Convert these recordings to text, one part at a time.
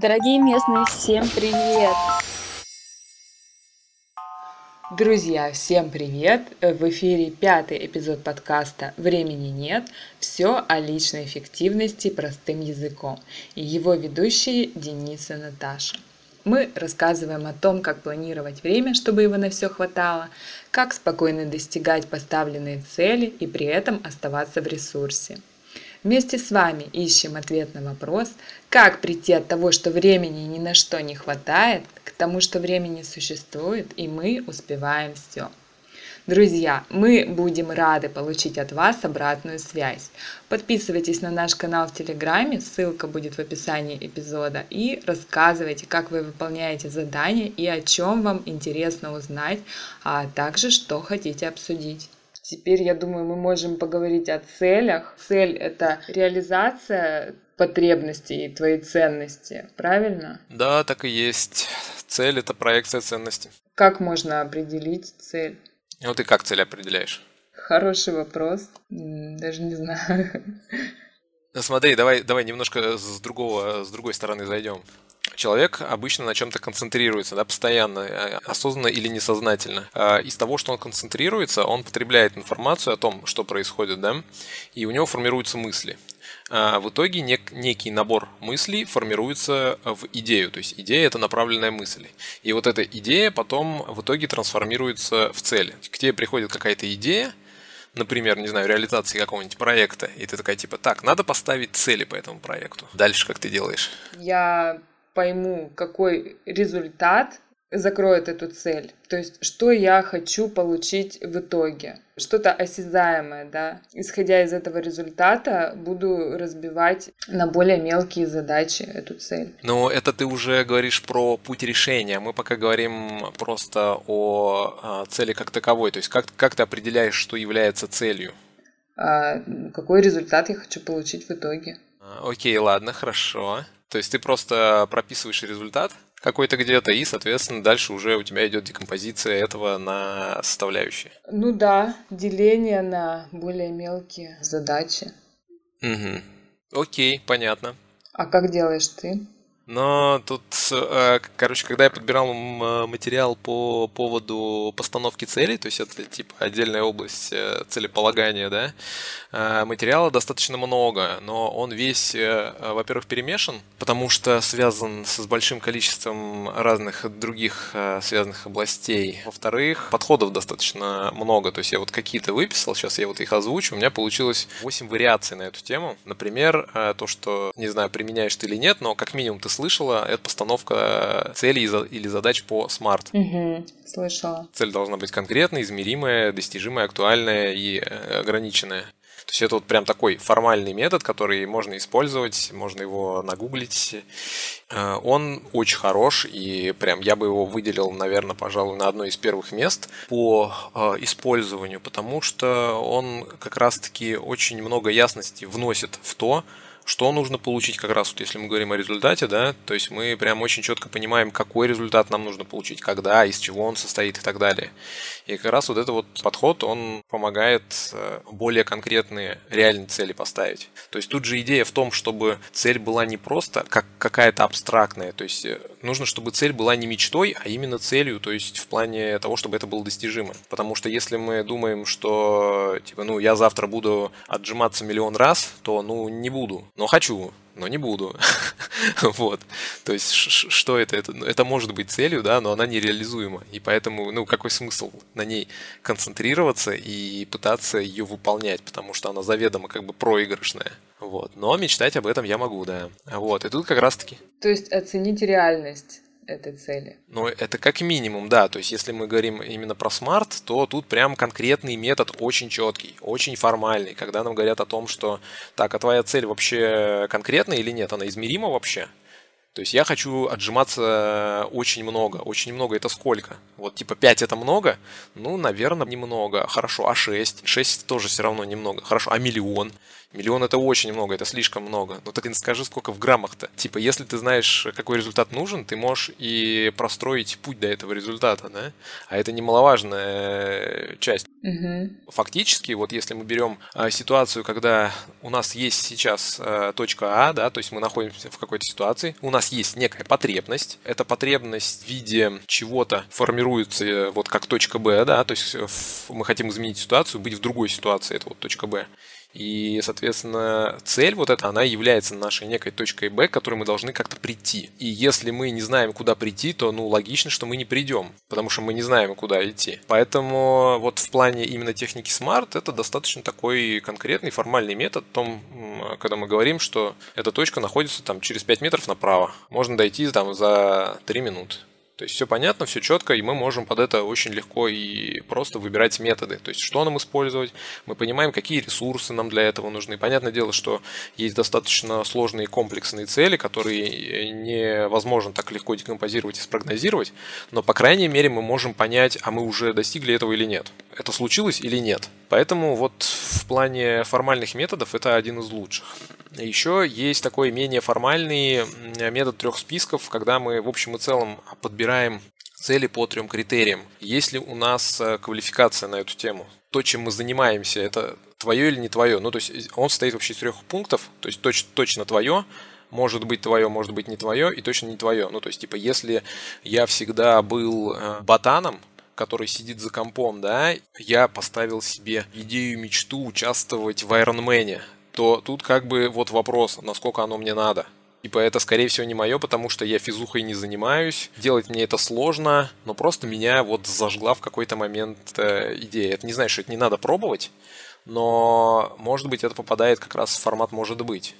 Дорогие местные, всем привет! Друзья, всем привет! В эфире пятый эпизод подкаста «Времени нет. Все о личной эффективности простым языком» и его ведущие Денис и Наташа. Мы рассказываем о том, как планировать время, чтобы его на все хватало, как спокойно достигать поставленные цели и при этом оставаться в ресурсе. Вместе с вами ищем ответ на вопрос, как прийти от того, что времени ни на что не хватает, к тому, что времени существует, и мы успеваем все. Друзья, мы будем рады получить от вас обратную связь. Подписывайтесь на наш канал в Телеграме, ссылка будет в описании эпизода, и рассказывайте, как вы выполняете задания и о чем вам интересно узнать, а также что хотите обсудить. Теперь, я думаю, мы можем поговорить о целях. Цель – это реализация потребностей и твоей ценности, правильно? Да, так и есть. Цель – это проекция ценности. Как можно определить цель? Ну, ты как цель определяешь? Хороший вопрос. Даже не знаю. Ну, смотри, давай, давай немножко с, другого, с другой стороны зайдем. Человек обычно на чем-то концентрируется, да, постоянно, э, осознанно или несознательно. А из того, что он концентрируется, он потребляет информацию о том, что происходит, да, и у него формируются мысли. А в итоге нек- некий набор мыслей формируется в идею, то есть идея это направленная мысль. И вот эта идея потом в итоге трансформируется в цель. К тебе приходит какая-то идея, например, не знаю, реализации какого-нибудь проекта, и ты такая типа, так, надо поставить цели по этому проекту. Дальше как ты делаешь? Я пойму, какой результат закроет эту цель. То есть, что я хочу получить в итоге. Что-то осязаемое, да. Исходя из этого результата, буду разбивать на более мелкие задачи эту цель. Но это ты уже говоришь про путь решения. Мы пока говорим просто о а, цели как таковой. То есть, как, как ты определяешь, что является целью? А, какой результат я хочу получить в итоге. А, окей, ладно, хорошо. То есть ты просто прописываешь результат какой-то где-то, и, соответственно, дальше уже у тебя идет декомпозиция этого на составляющие. Ну да, деление на более мелкие задачи. Угу. Окей, понятно. А как делаешь ты? Но тут, э, короче, когда я подбирал материал по поводу постановки целей, то есть это типа отдельная область э, целеполагания, да, э, материала достаточно много, но он весь, во-первых, перемешан, потому что связан с большим количеством разных других связанных областей. Во-вторых, подходов достаточно много, то есть я вот какие-то выписал, сейчас я вот их озвучу, у меня получилось 8 вариаций на эту тему. Например, то, что, не знаю, применяешь ты или нет, но как минимум ты слышала, это постановка целей или задач по смарт. Угу, слышала. Цель должна быть конкретная, измеримая, достижимая, актуальная и э, ограниченная. То есть это вот прям такой формальный метод, который можно использовать, можно его нагуглить. Э, он очень хорош, и прям я бы его выделил, наверное, пожалуй, на одно из первых мест по э, использованию, потому что он как раз-таки очень много ясности вносит в то, что нужно получить как раз, вот если мы говорим о результате, да, то есть мы прям очень четко понимаем, какой результат нам нужно получить, когда, из чего он состоит и так далее. И как раз вот этот вот подход, он помогает э, более конкретные реальные цели поставить. То есть тут же идея в том, чтобы цель была не просто как какая-то абстрактная, то есть э, нужно, чтобы цель была не мечтой, а именно целью, то есть в плане того, чтобы это было достижимо. Потому что если мы думаем, что типа, ну, я завтра буду отжиматься миллион раз, то, ну, не буду но хочу, но не буду. вот. То есть, что это? это? Это может быть целью, да, но она нереализуема. И поэтому, ну, какой смысл на ней концентрироваться и пытаться ее выполнять, потому что она заведомо как бы проигрышная. Вот. Но мечтать об этом я могу, да. Вот. И тут как раз-таки... То есть оценить реальность этой цели. Ну, это как минимум, да. То есть, если мы говорим именно про смарт, то тут прям конкретный метод очень четкий, очень формальный. Когда нам говорят о том, что так, а твоя цель вообще конкретная или нет, она измерима вообще? То есть я хочу отжиматься очень много. Очень много это сколько? Вот типа 5 это много? Ну, наверное, немного. Хорошо, а 6? 6 тоже все равно немного. Хорошо, а миллион? Миллион это очень много, это слишком много. Ну так и скажи, сколько в граммах-то. Типа, если ты знаешь, какой результат нужен, ты можешь и простроить путь до этого результата, да? А это немаловажная часть. Угу. Фактически, вот если мы берем а, ситуацию, когда у нас есть сейчас а, точка А, да, то есть мы находимся в какой-то ситуации, у нас есть некая потребность. Эта потребность в виде чего-то формируется э, вот как точка Б, да, то есть мы хотим изменить ситуацию, быть в другой ситуации, это вот точка Б. И, соответственно, цель вот эта, она является нашей некой точкой Б, к которой мы должны как-то прийти. И если мы не знаем, куда прийти, то, ну, логично, что мы не придем, потому что мы не знаем, куда идти. Поэтому вот в плане именно техники Smart это достаточно такой конкретный формальный метод, в том, когда мы говорим, что эта точка находится там через 5 метров направо. Можно дойти там за 3 минуты. То есть все понятно, все четко, и мы можем под это очень легко и просто выбирать методы. То есть что нам использовать, мы понимаем, какие ресурсы нам для этого нужны. Понятное дело, что есть достаточно сложные комплексные цели, которые невозможно так легко декомпозировать и спрогнозировать, но по крайней мере мы можем понять, а мы уже достигли этого или нет. Это случилось или нет. Поэтому вот в плане формальных методов это один из лучших. Еще есть такой менее формальный метод трех списков, когда мы в общем и целом подбираем цели по трем критериям. Есть ли у нас э, квалификация на эту тему? То, чем мы занимаемся, это твое или не твое? Ну, то есть он состоит вообще из трех пунктов, то есть точ, точно твое, может быть твое, может быть не твое, и точно не твое. Ну, то есть, типа, если я всегда был э, ботаном, который сидит за компом, да, я поставил себе идею, мечту участвовать в Ironman то тут как бы вот вопрос, насколько оно мне надо. Типа это, скорее всего, не мое, потому что я физухой не занимаюсь. Делать мне это сложно, но просто меня вот зажгла в какой-то момент э, идея. Это не значит, что это не надо пробовать, но, может быть, это попадает как раз в формат «может быть».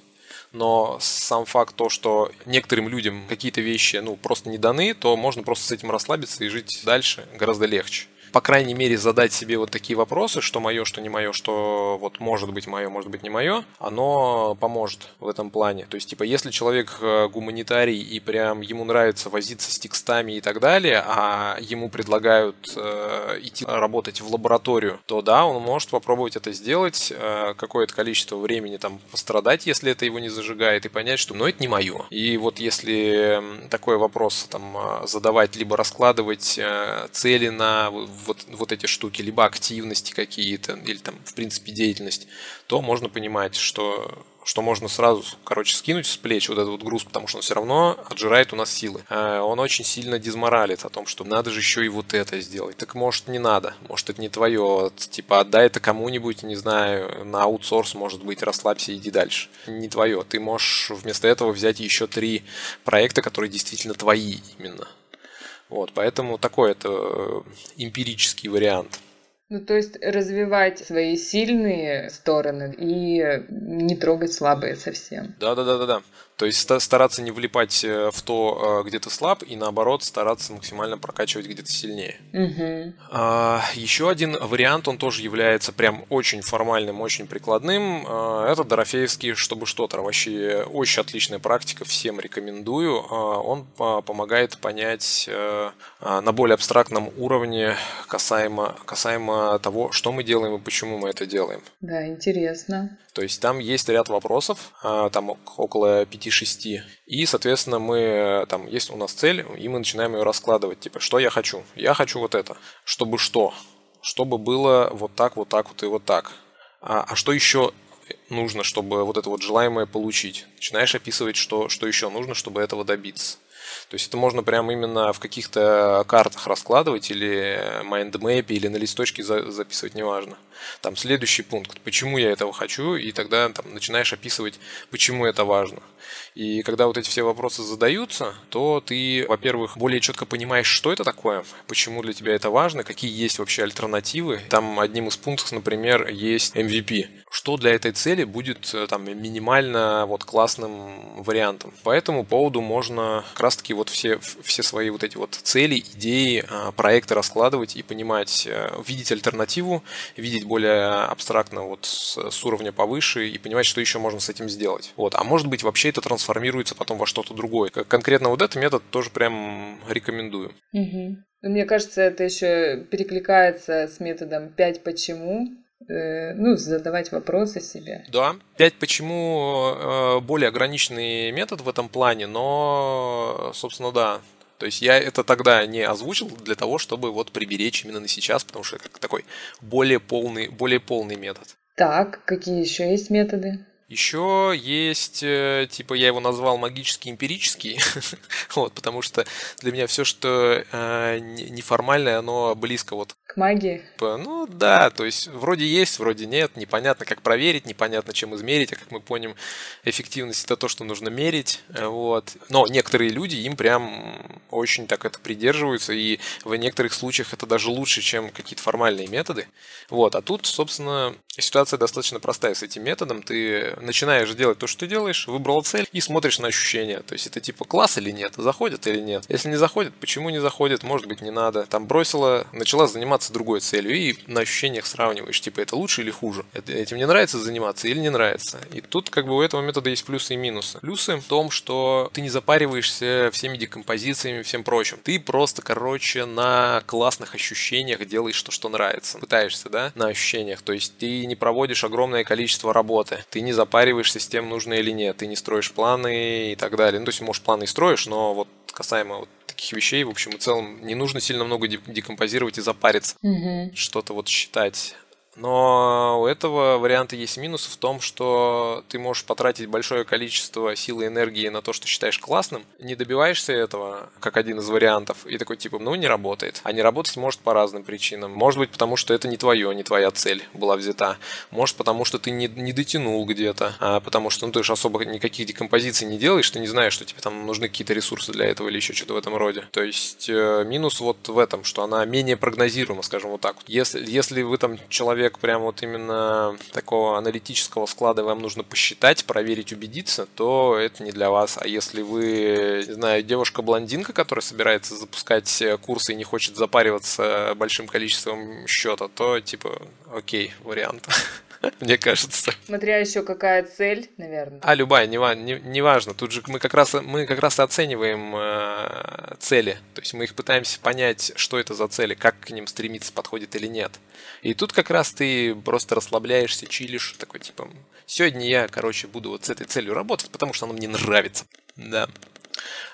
Но сам факт то, что некоторым людям какие-то вещи ну, просто не даны, то можно просто с этим расслабиться и жить дальше гораздо легче по крайней мере, задать себе вот такие вопросы, что мое, что не мое, что вот может быть мое, может быть не мое, оно поможет в этом плане. То есть, типа, если человек э, гуманитарий и прям ему нравится возиться с текстами и так далее, а ему предлагают э, идти работать в лабораторию, то да, он может попробовать это сделать, э, какое-то количество времени там пострадать, если это его не зажигает, и понять, что ну это не мое. И вот если такой вопрос там э, задавать, либо раскладывать э, цели на вот, вот эти штуки, либо активности какие-то, или там, в принципе, деятельность, то можно понимать, что что можно сразу, короче, скинуть с плеч вот этот вот груз, потому что он все равно отжирает у нас силы. А он очень сильно дизморалит о том, что надо же еще и вот это сделать. Так может не надо, может это не твое, типа отдай это кому-нибудь, не знаю, на аутсорс, может быть, расслабься, иди дальше. Не твое. Ты можешь вместо этого взять еще три проекта, которые действительно твои именно. Вот, поэтому такой это э, эмпирический вариант. Ну, то есть развивать свои сильные стороны и не трогать слабые совсем. Да, да, да, да, да. То есть стараться не влипать э, в то, э, где ты слаб, и наоборот стараться максимально прокачивать где-то сильнее. Угу. А, еще один вариант, он тоже является прям очень формальным, очень прикладным. А, это Дорофеевский «Чтобы что-то». Вообще очень отличная практика, всем рекомендую. А, он помогает понять э, на более абстрактном уровне касаемо, касаемо того, что мы делаем и почему мы это делаем. Да, интересно. То есть там есть ряд вопросов, там около 5 5-6. И, соответственно, мы, там, есть у нас цель, и мы начинаем ее раскладывать. Типа, что я хочу? Я хочу вот это. Чтобы что? Чтобы было вот так, вот так, вот и вот так. А, а что еще нужно, чтобы вот это вот желаемое получить? Начинаешь описывать, что, что еще нужно, чтобы этого добиться. То есть это можно прямо именно в каких-то картах раскладывать или майндмэпе, или на листочке записывать, неважно. Там следующий пункт, почему я этого хочу, и тогда там, начинаешь описывать, почему это важно. И когда вот эти все вопросы задаются, то ты, во-первых, более четко понимаешь, что это такое, почему для тебя это важно, какие есть вообще альтернативы. Там одним из пунктов, например, есть MVP. Что для этой цели будет э, там минимально вот классным вариантом. По этому поводу можно как раз таки вот все, все свои вот эти вот цели, идеи, а, проекты раскладывать и понимать, э, видеть альтернативу, видеть более абстрактно вот с, уровня повыше и понимать, что еще можно с этим сделать. Вот. А может быть вообще это трансформируется потом во что-то другое. Конкретно вот этот метод тоже прям рекомендую. Угу. Мне кажется, это еще перекликается с методом 5 почему, ну, задавать вопросы себе. Да. Пять почему э, более ограниченный метод в этом плане, но, собственно, да, то есть я это тогда не озвучил для того, чтобы вот приберечь именно на сейчас, потому что это такой более полный, более полный метод. Так, какие еще есть методы? Еще есть, э, типа, я его назвал магический эмпирический, вот, потому что для меня все, что э, неформальное, оно близко вот к магии? Ну да, то есть вроде есть, вроде нет, непонятно, как проверить, непонятно, чем измерить, а как мы поняем, эффективность это то, что нужно мерить, э, вот. Но некоторые люди им прям очень так это придерживаются, и в некоторых случаях это даже лучше, чем какие-то формальные методы, вот. А тут, собственно, ситуация достаточно простая с этим методом, ты начинаешь делать то, что ты делаешь, выбрал цель и смотришь на ощущения, то есть это типа класс или нет, заходит или нет. Если не заходит, почему не заходит, может быть не надо. Там бросила, начала заниматься заниматься другой целью и на ощущениях сравниваешь, типа это лучше или хуже. Этим не нравится заниматься или не нравится. И тут как бы у этого метода есть плюсы и минусы. Плюсы в том, что ты не запариваешься всеми декомпозициями и всем прочим. Ты просто, короче, на классных ощущениях делаешь то, что нравится. Пытаешься, да, на ощущениях. То есть ты не проводишь огромное количество работы. Ты не запариваешься с тем, нужно или нет. Ты не строишь планы и так далее. Ну, то есть, может, планы и строишь, но вот касаемо вот таких вещей, в общем и целом, не нужно сильно много декомпозировать и запариться. Угу. Что-то вот считать. Но у этого варианта есть минус в том, что ты можешь потратить большое количество силы и энергии на то, что считаешь классным, не добиваешься этого, как один из вариантов, и такой типа, ну не работает. А не работать может по разным причинам. Может быть, потому что это не твое, не твоя цель была взята. Может, потому что ты не, не дотянул где-то, а потому что ну, ты же особо никаких декомпозиций не делаешь, ты не знаешь, что тебе там нужны какие-то ресурсы для этого или еще что-то в этом роде. То есть э, минус вот в этом, что она менее прогнозируема, скажем вот так. Если, если вы там человек человек прям вот именно такого аналитического склада вам нужно посчитать, проверить, убедиться, то это не для вас. А если вы, не знаю, девушка-блондинка, которая собирается запускать курсы и не хочет запариваться большим количеством счета, то типа окей, вариант. мне кажется. Смотря еще какая цель, наверное. А любая, не, не, не важно. Тут же мы как раз мы как раз оцениваем э, цели, то есть мы их пытаемся понять, что это за цели, как к ним стремиться, подходит или нет. И тут как раз ты просто расслабляешься, чилишь, такой типа, сегодня я, короче, буду вот с этой целью работать, потому что она мне нравится. Да.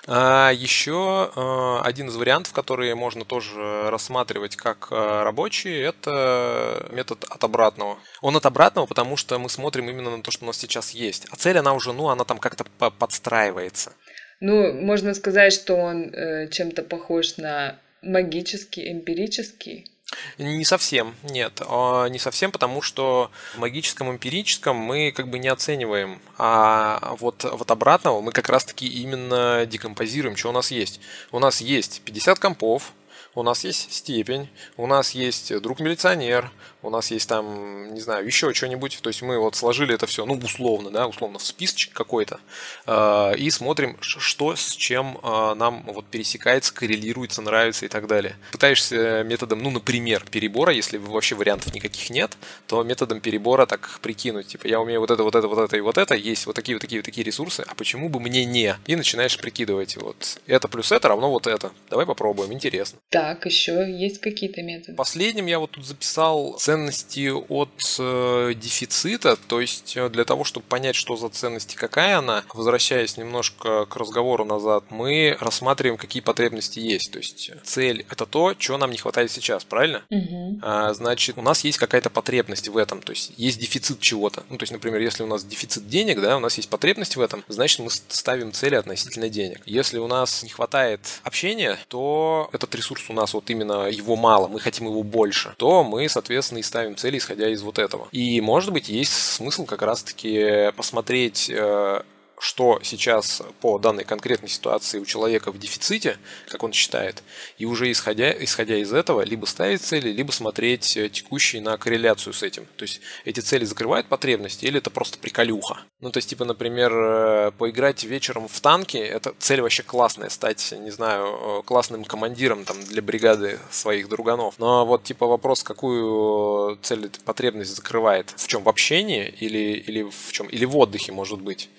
А еще а, один из вариантов, которые можно тоже рассматривать как а, рабочий, это метод от обратного. Он от обратного, потому что мы смотрим именно на то, что у нас сейчас есть. А цель, она уже, ну, она там как-то подстраивается. Ну, можно сказать, что он э, чем-то похож на магический, эмпирический. Не совсем, нет. А, не совсем, потому что в магическом эмпирическом мы как бы не оцениваем. А вот, вот обратного мы как раз-таки именно декомпозируем, что у нас есть. У нас есть 50 компов, у нас есть степень, у нас есть друг-милиционер, у нас есть там, не знаю, еще что-нибудь. То есть мы вот сложили это все, ну, условно, да, условно в списочек какой-то, э, и смотрим, что с чем э, нам вот пересекается, коррелируется, нравится и так далее. Пытаешься методом, ну, например, перебора, если вообще вариантов никаких нет, то методом перебора так прикинуть, типа, я умею вот это, вот это, вот это и вот это, есть вот такие, вот такие, вот такие ресурсы, а почему бы мне не? И начинаешь прикидывать, вот, это плюс это равно вот это. Давай попробуем, интересно. Да, так, еще есть какие-то методы? Последним я вот тут записал ценности от э, дефицита, то есть э, для того, чтобы понять, что за ценности, какая она, возвращаясь немножко к разговору назад, мы рассматриваем, какие потребности есть. То есть цель это то, чего нам не хватает сейчас, правильно? Угу. А, значит, у нас есть какая-то потребность в этом, то есть есть дефицит чего-то. Ну, то есть, например, если у нас дефицит денег, да, у нас есть потребность в этом, значит, мы ставим цели относительно денег. Если у нас не хватает общения, то этот ресурс у нас вот именно его мало, мы хотим его больше, то мы, соответственно, и ставим цели, исходя из вот этого. И, может быть, есть смысл как раз-таки посмотреть э, что сейчас по данной конкретной ситуации у человека в дефиците, как он считает, и уже исходя, исходя из этого, либо ставить цели, либо смотреть э, текущие на корреляцию с этим. То есть эти цели закрывают потребности или это просто приколюха. Ну, то есть, типа, например, э, поиграть вечером в танки, это цель вообще классная, стать, не знаю, э, классным командиром там для бригады своих друганов. Но вот, типа, вопрос, какую цель потребность закрывает? В чем? В общении или, или в чем? Или в отдыхе, может быть?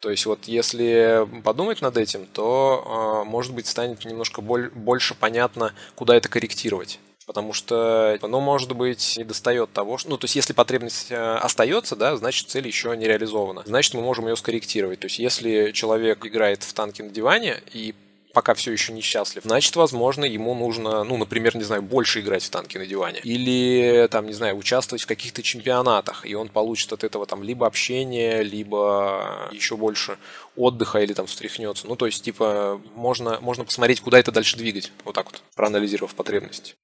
То есть вот если подумать над этим, то, а, может быть, станет немножко больше понятно, куда это корректировать. Потому что, ну, может быть, не достает того, что... Ну, то есть, если потребность э, остается, да, значит, цель еще не реализована. Значит, мы можем ее скорректировать. То есть, если человек играет в танки на диване и пока все еще несчастлив, значит, возможно, ему нужно, ну, например, не знаю, больше играть в танки на диване. Или, там, не знаю, участвовать в каких-то чемпионатах, и он получит от этого там либо общение, либо еще больше отдыха или там встряхнется. Ну, то есть, типа, можно, можно посмотреть, куда это дальше двигать, вот так вот, проанализировав потребности.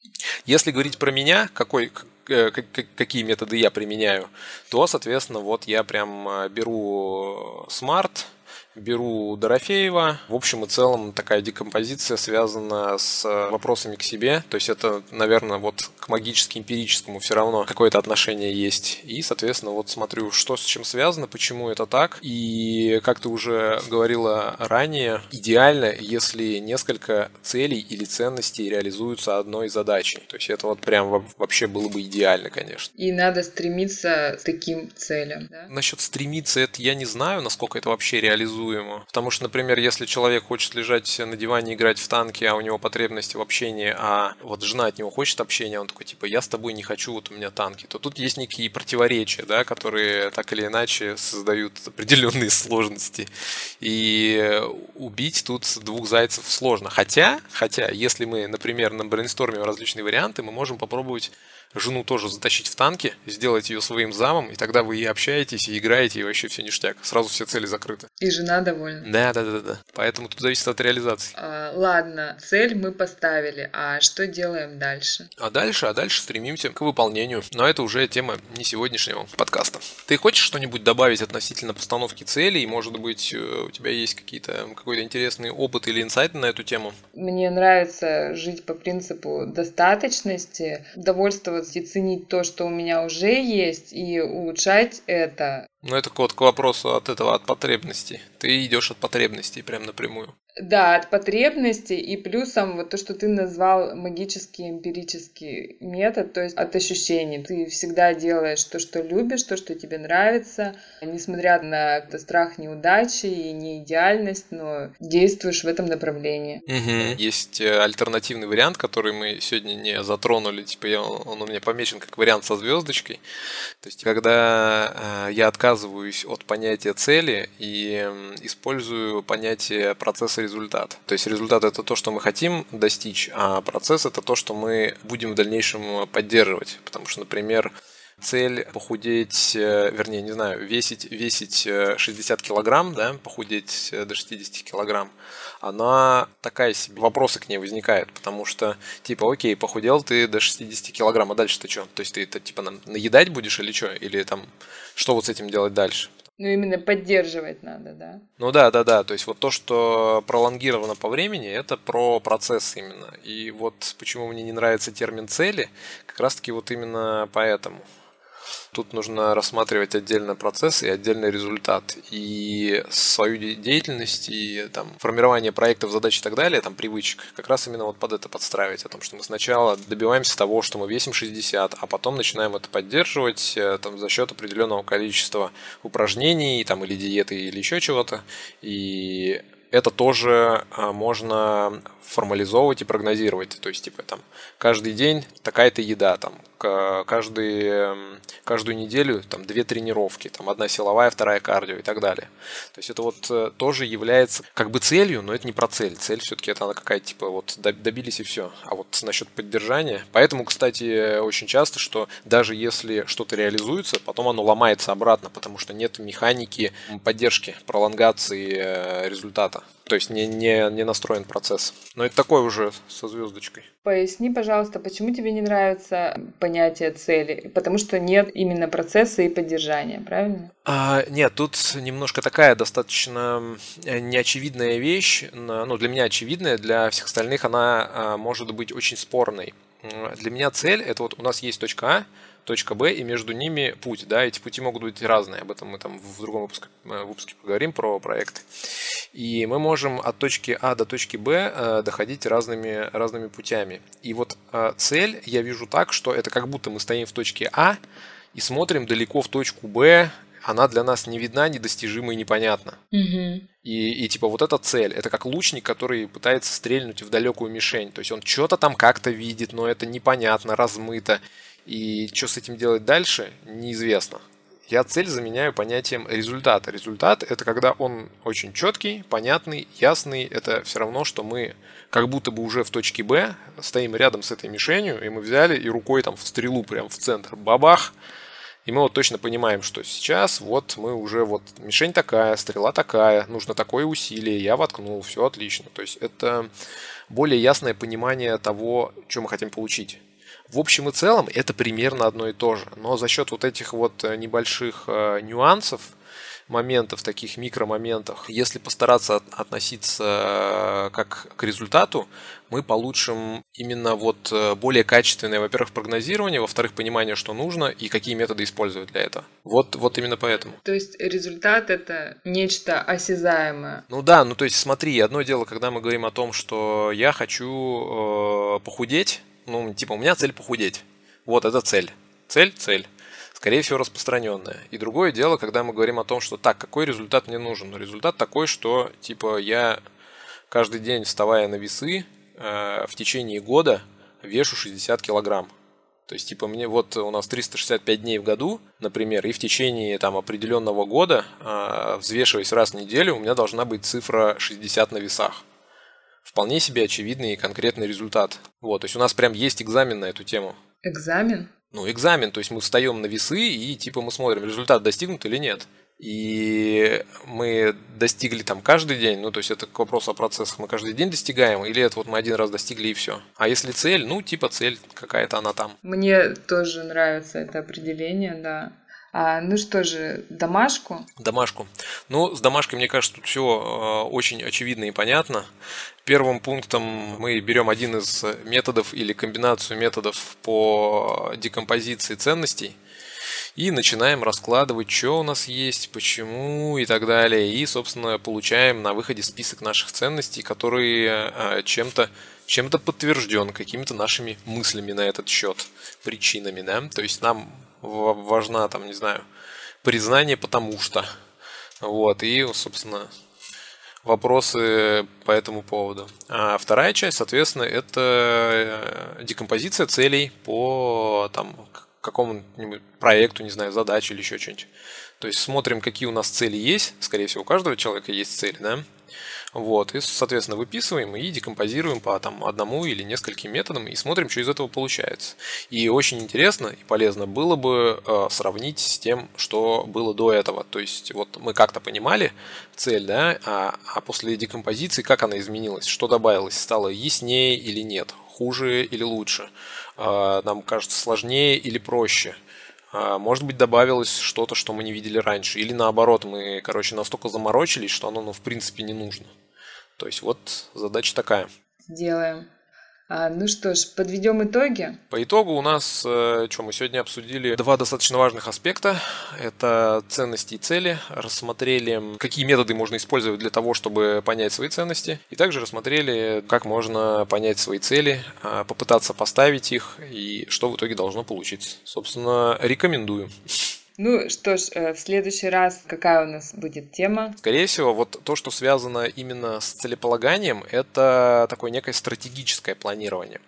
Если говорить про меня, какой, э, какие методы я применяю, то, соответственно, вот я прям э, беру смарт, беру Дорофеева. В общем и целом такая декомпозиция связана с э, вопросами к себе. То есть это, наверное, вот к магически-эмпирическому все равно какое-то отношение есть. И, соответственно, вот смотрю, что с чем связано, почему это так. И, как ты уже говорила ранее, идеально, если несколько целей или ценностей реализуются одной задачей. То есть это вот прям вообще было бы идеально, конечно. И надо стремиться к таким целям. Да? Насчет стремиться, это я не знаю, насколько это вообще предсказуемо. Потому что, например, если человек хочет лежать на диване играть в танки, а у него потребности в общении, а вот жена от него хочет общения, он такой, типа, я с тобой не хочу, вот у меня танки, то тут есть некие противоречия, да, которые так или иначе создают определенные сложности. И убить тут двух зайцев сложно. Хотя, хотя, если мы, например, на брейнстормим различные варианты, мы можем попробовать жену тоже затащить в танки, сделать ее своим замом, и тогда вы и общаетесь, и играете, и вообще все ништяк. Сразу все цели закрыты. И жена довольна. Да, да, да, да. Поэтому тут зависит от реализации. А, ладно, цель мы поставили, а что делаем дальше? А дальше, а дальше стремимся к выполнению. Но это уже тема не сегодняшнего подкаста. Ты хочешь что-нибудь добавить относительно постановки целей? Может быть, э, у тебя есть какие-то какой-то интересный опыт или инсайты на эту тему? Мне нравится жить по принципу достаточности, довольствоваться и ценить то, что у меня уже есть, и улучшать это. Ну, это вот к вопросу от этого, от потребностей. Ты идешь от потребностей прям напрямую. Да, от потребностей и плюсом вот то, что ты назвал магический эмпирический метод, то есть от ощущений. Ты всегда делаешь то, что любишь, то, что тебе нравится, несмотря на страх неудачи и неидеальность, но действуешь в этом направлении. Угу. Есть э, альтернативный вариант, который мы сегодня не затронули, типа я, он у меня помечен как вариант со звездочкой. То есть когда э, я отказываюсь от понятия цели и использую понятие процесса результат. То есть результат это то, что мы хотим достичь, а процесс это то, что мы будем в дальнейшем поддерживать. Потому что, например, цель похудеть, э, вернее, не знаю, весить, весить 60 э, килограмм, да, похудеть э, до 60 килограмм, она такая себе, вопросы к ней возникают, потому что, типа, окей, похудел ты до 60 килограмм, а дальше ты что? То есть ты это, типа, наедать будешь или что? Или там, что вот с этим делать дальше? Ну, именно поддерживать надо, да? Ну да, да, да. То есть вот то, что пролонгировано по времени, это про процесс именно. И вот почему мне не нравится термин цели, как раз таки вот именно поэтому. Тут нужно рассматривать отдельно процесс и отдельный результат. И свою деятельность и там, формирование проектов, задач и так далее, там, привычек, как раз именно вот под это подстраивать. О том, что мы сначала добиваемся того, что мы весим 60, а потом начинаем это поддерживать э, там, за счет определенного количества упражнений там, или диеты или еще чего-то. И это тоже а, можно формализовывать и прогнозировать. То есть, типа, там, каждый день такая-то еда, там, каждый, каждую неделю там две тренировки, там одна силовая, вторая кардио и так далее. То есть это вот э, тоже является как бы целью, но это не про цель. Цель все-таки это она какая-то типа вот добились и все. А вот насчет поддержания. Поэтому, кстати, очень часто, что даже если что-то реализуется, потом оно ломается обратно, потому что нет механики поддержки, пролонгации э, результата. То есть не, не, не настроен процесс. Но это такой уже со звездочкой. Поясни, пожалуйста, почему тебе не нравится понятие цели? Потому что нет именно процесса и поддержания, правильно? А, нет, тут немножко такая достаточно э, неочевидная вещь. Ну, для меня очевидная, для всех остальных она а, может быть очень спорной. Для меня цель это вот у нас есть точка А, точка Б, и между ними путь. Да, эти пути могут быть разные. Об этом мы там в другом выпуске, э, выпуске поговорим про проекты. И мы можем от точки А до точки Б э, доходить разными, разными путями. И вот э, цель я вижу так, что это как будто мы стоим в точке А и смотрим далеко в точку Б, она для нас не видна, недостижима и непонятна. Угу. И, и типа вот эта цель, это как лучник, который пытается стрельнуть в далекую мишень. То есть он что-то там как-то видит, но это непонятно, размыто. И что с этим делать дальше, неизвестно. Я цель заменяю понятием результата. Результат – это когда он очень четкий, понятный, ясный. Это все равно, что мы как будто бы уже в точке Б стоим рядом с этой мишенью, и мы взяли и рукой там в стрелу прям в центр, бабах, и мы вот точно понимаем, что сейчас вот мы уже вот мишень такая, стрела такая, нужно такое усилие, я воткнул, все отлично. То есть это более ясное понимание того, что мы хотим получить. В общем и целом это примерно одно и то же. Но за счет вот этих вот э, небольших э, нюансов, моментов, таких микромоментов, если постараться относиться э, как к результату, мы получим именно вот более качественное, во-первых, прогнозирование, во-вторых, понимание, что нужно и какие методы использовать для этого. Вот, вот именно поэтому. То есть результат это нечто осязаемое. Ну да, ну то есть смотри, одно дело, когда мы говорим о том, что я хочу э, похудеть, ну, типа, у меня цель похудеть. Вот это цель. Цель, цель. Скорее всего, распространенная. И другое дело, когда мы говорим о том, что так, какой результат мне нужен? Ну, результат такой, что, типа, я каждый день, вставая на весы, э, в течение года вешу 60 килограмм. То есть, типа, мне вот у нас 365 дней в году, например, и в течение там определенного года, э, взвешиваясь раз в неделю, у меня должна быть цифра 60 на весах вполне себе очевидный и конкретный результат. Вот, то есть у нас прям есть экзамен на эту тему. Экзамен? Ну, экзамен, то есть мы встаем на весы и типа мы смотрим, результат достигнут или нет. И мы достигли там каждый день, ну, то есть это к вопросу о процессах, мы каждый день достигаем, или это вот мы один раз достигли и все. А если цель, ну, типа цель какая-то она там. Мне тоже нравится это определение, да. А, ну что же, домашку? Домашку. Ну, с домашкой, мне кажется, тут все э, очень очевидно и понятно. Первым пунктом мы берем один из методов или комбинацию методов по декомпозиции ценностей и начинаем раскладывать, что у нас есть, почему и так далее. И, собственно, получаем на выходе список наших ценностей, который э, чем-то чем-то подтвержден какими-то нашими мыслями на этот счет, причинами, да. То есть нам важна, там, не знаю, признание потому что. Вот, и, собственно, вопросы по этому поводу. А вторая часть, соответственно, это э, декомпозиция целей по там, какому-нибудь проекту, не знаю, задаче или еще что-нибудь. То есть смотрим, какие у нас цели есть. Скорее всего, у каждого человека есть цели, да? Вот, и, соответственно, выписываем и декомпозируем по там, одному или нескольким методам и смотрим, что из этого получается. И очень интересно и полезно было бы э, сравнить с тем, что было до этого. То есть вот мы как-то понимали цель, да, а, а после декомпозиции как она изменилась, что добавилось, стало яснее или нет, хуже или лучше, э, нам кажется сложнее или проще. А, может быть, добавилось что-то, что мы не видели раньше. Или наоборот, мы, короче, настолько заморочились, что оно, ну, в принципе, не нужно. То есть вот задача такая. Сделаем. А, ну что ж, подведем итоги. По итогу у нас, э, что мы сегодня обсудили, два достаточно важных аспекта. Это ценности и цели. Рассмотрели, какие методы можно использовать для того, чтобы понять свои ценности. И также рассмотрели, как можно понять свои цели, а, попытаться поставить их и что в итоге должно получиться. Собственно, рекомендую. Ну что ж, э, в следующий раз какая у нас будет тема? Скорее всего, вот то, что связано именно с целеполаганием, это такое некое стратегическое планирование.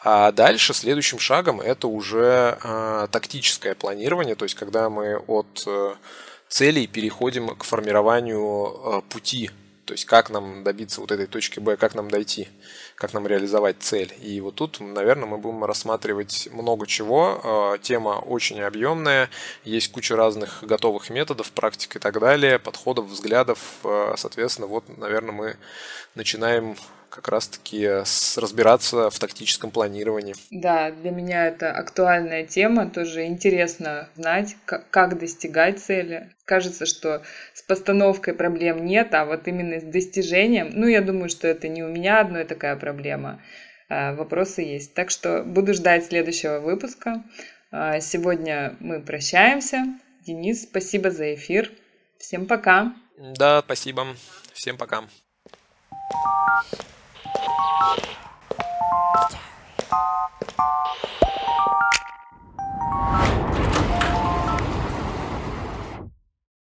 А дальше следующим шагом это уже э, тактическое планирование, то есть когда мы от э, целей переходим к формированию пути то есть как нам добиться вот этой точки Б, как нам дойти, как нам реализовать цель. И вот тут, наверное, мы будем рассматривать много чего. А, тема очень объемная, есть куча разных готовых методов, практик и так далее, подходов, взглядов. А, соответственно, вот, наверное, мы начинаем как раз-таки разбираться в тактическом планировании. Да, для меня это актуальная тема, тоже интересно знать, как, как достигать цели. Кажется, что с постановкой проблем нет, а вот именно с достижением, ну, я думаю, что это не у меня одной такая проблема, а, вопросы есть. Так что буду ждать следующего выпуска. А, сегодня мы прощаемся. Денис, спасибо за эфир. Всем пока. Да, спасибо. Всем пока. Sorry.